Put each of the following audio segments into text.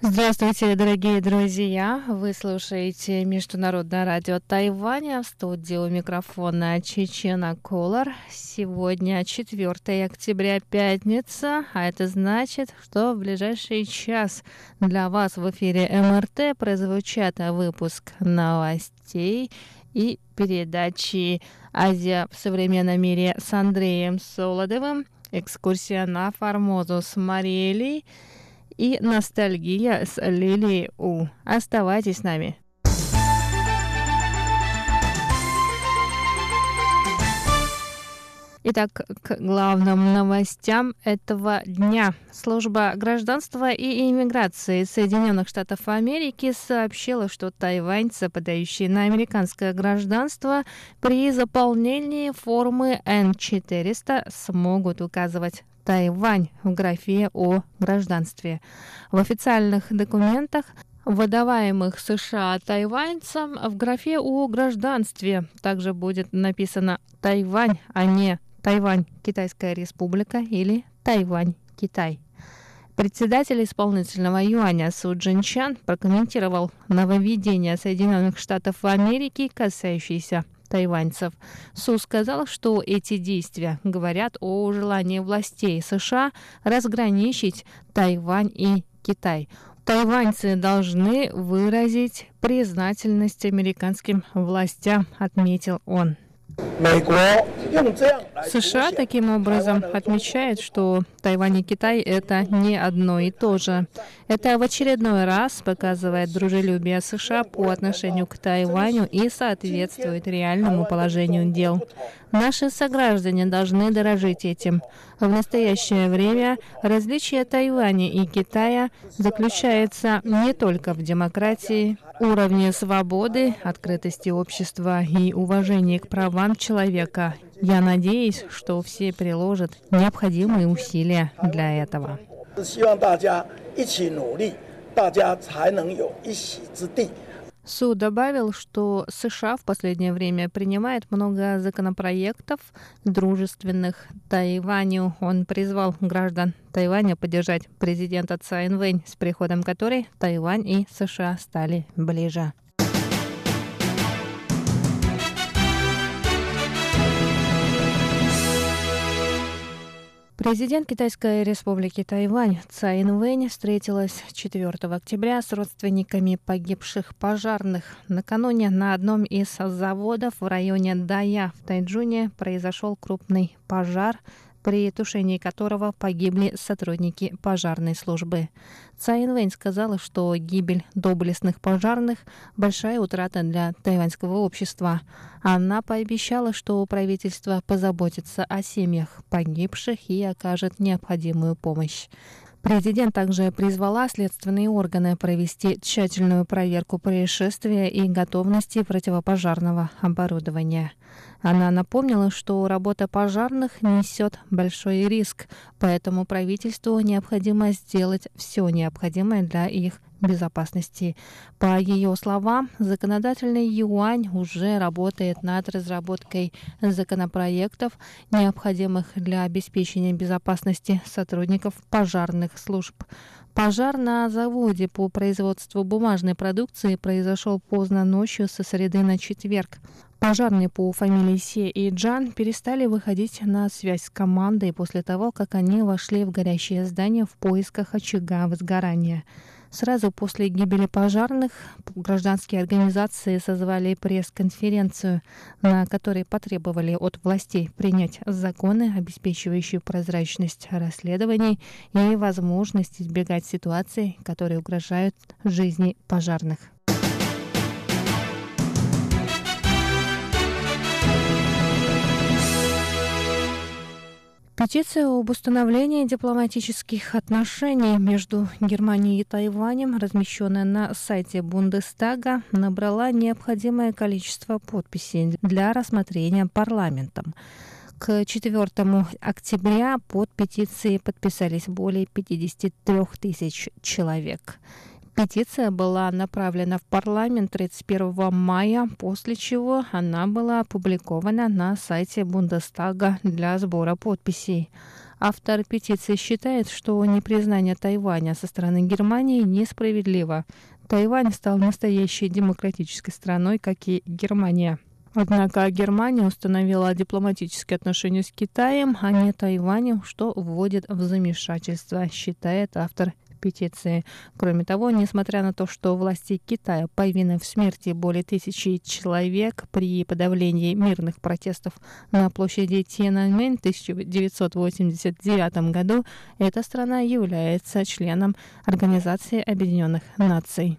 Здравствуйте, дорогие друзья! Вы слушаете Международное радио Тайваня в студии у микрофона Чечена Колор. Сегодня 4 октября, пятница, а это значит, что в ближайший час для вас в эфире МРТ прозвучат выпуск новостей и передачи «Азия в современном мире» с Андреем Солодовым, экскурсия на Формозу с Мариэлей – и ностальгия с Лилией У. Оставайтесь с нами. Итак, к главным новостям этого дня. Служба гражданства и иммиграции Соединенных Штатов Америки сообщила, что тайваньцы, подающие на американское гражданство, при заполнении формы N400 смогут указывать Тайвань в графе о гражданстве. В официальных документах выдаваемых США тайваньцам в графе о гражданстве также будет написано Тайвань, а не Тайвань, Китайская республика или Тайвань, Китай. Председатель исполнительного юаня Су Джинчан прокомментировал нововведение Соединенных Штатов Америки, касающиеся тайваньцев. Су сказал, что эти действия говорят о желании властей США разграничить Тайвань и Китай. Тайваньцы должны выразить признательность американским властям, отметил он. США таким образом отмечает, что Тайвань и Китай — это не одно и то же. Это в очередной раз показывает дружелюбие США по отношению к Тайваню и соответствует реальному положению дел. Наши сограждане должны дорожить этим. В настоящее время различие Тайваня и Китая заключается не только в демократии, уровне свободы, открытости общества и уважении к правам человека. Я надеюсь, что все приложат необходимые усилия для этого. 希望大家一起努力，大家才能有一席之地。 Су добавил, что США в последнее время принимает много законопроектов, дружественных Тайваню. Он призвал граждан Тайваня поддержать президента Цайн Вэнь, с приходом которой Тайвань и США стали ближе. Президент Китайской республики Тайвань Цай Инвэнь встретилась 4 октября с родственниками погибших пожарных. Накануне на одном из заводов в районе Дая в Тайджуне произошел крупный пожар, при тушении которого погибли сотрудники пожарной службы. Цай Инвэнь сказала, что гибель доблестных пожарных – большая утрата для тайваньского общества. Она пообещала, что правительство позаботится о семьях погибших и окажет необходимую помощь. Президент также призвала следственные органы провести тщательную проверку происшествия и готовности противопожарного оборудования. Она напомнила, что работа пожарных несет большой риск, поэтому правительству необходимо сделать все необходимое для их безопасности. По ее словам, законодательный юань уже работает над разработкой законопроектов, необходимых для обеспечения безопасности сотрудников пожарных служб. Пожар на заводе по производству бумажной продукции произошел поздно ночью со среды на четверг. Пожарные по фамилии Се и Джан перестали выходить на связь с командой после того, как они вошли в горящее здание в поисках очага возгорания. Сразу после гибели пожарных гражданские организации созвали пресс-конференцию, на которой потребовали от властей принять законы, обеспечивающие прозрачность расследований и возможность избегать ситуаций, которые угрожают жизни пожарных. Петиция об установлении дипломатических отношений между Германией и Тайванем, размещенная на сайте Бундестага, набрала необходимое количество подписей для рассмотрения парламентом. К 4 октября под петицией подписались более 53 тысяч человек. Петиция была направлена в парламент 31 мая, после чего она была опубликована на сайте Бундестага для сбора подписей. Автор петиции считает, что непризнание Тайваня со стороны Германии несправедливо. Тайвань стал настоящей демократической страной, как и Германия. Однако Германия установила дипломатические отношения с Китаем, а не Тайванем, что вводит в замешательство, считает автор петиции. Кроме того, несмотря на то, что власти Китая повинны в смерти более тысячи человек при подавлении мирных протестов на площади Тиананьмэнь в 1989 году, эта страна является членом Организации Объединенных Наций.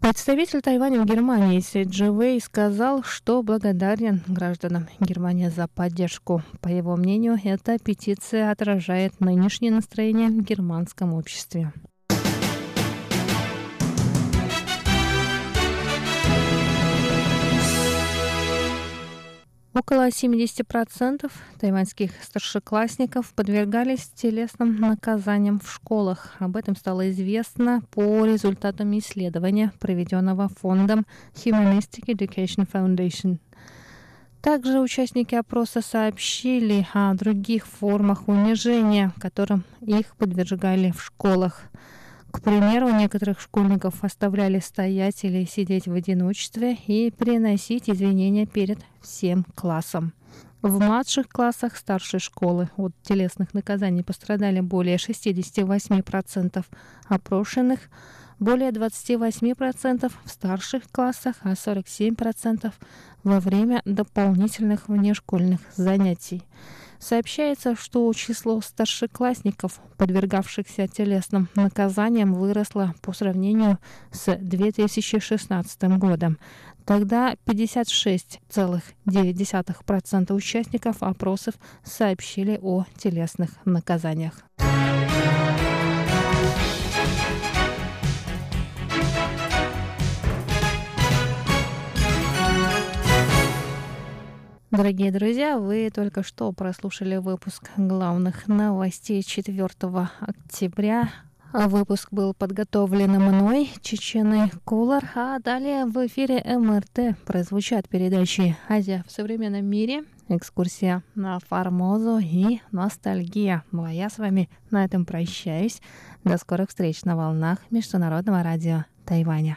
Представитель Тайваня в Германии Си Джи сказал, что благодарен гражданам Германии за поддержку. По его мнению, эта петиция отражает нынешнее настроение в германском обществе. Около 70% тайваньских старшеклассников подвергались телесным наказаниям в школах. Об этом стало известно по результатам исследования, проведенного фондом Humanistic Education Foundation. Также участники опроса сообщили о других формах унижения, которым их подвергали в школах. К примеру, некоторых школьников оставляли стоять или сидеть в одиночестве и приносить извинения перед всем классом. В младших классах старшей школы от телесных наказаний пострадали более 68% опрошенных, более 28% в старших классах, а 47% во время дополнительных внешкольных занятий. Сообщается, что число старшеклассников, подвергавшихся телесным наказаниям, выросло по сравнению с 2016 годом. Тогда 56,9% участников опросов сообщили о телесных наказаниях. Дорогие друзья, вы только что прослушали выпуск главных новостей 4 октября. Выпуск был подготовлен мной, Чеченой Кулар, а далее в эфире МРТ прозвучат передачи «Азия в современном мире», экскурсия на Формозу и ностальгия. Ну а я с вами на этом прощаюсь. До скорых встреч на волнах Международного радио Тайваня.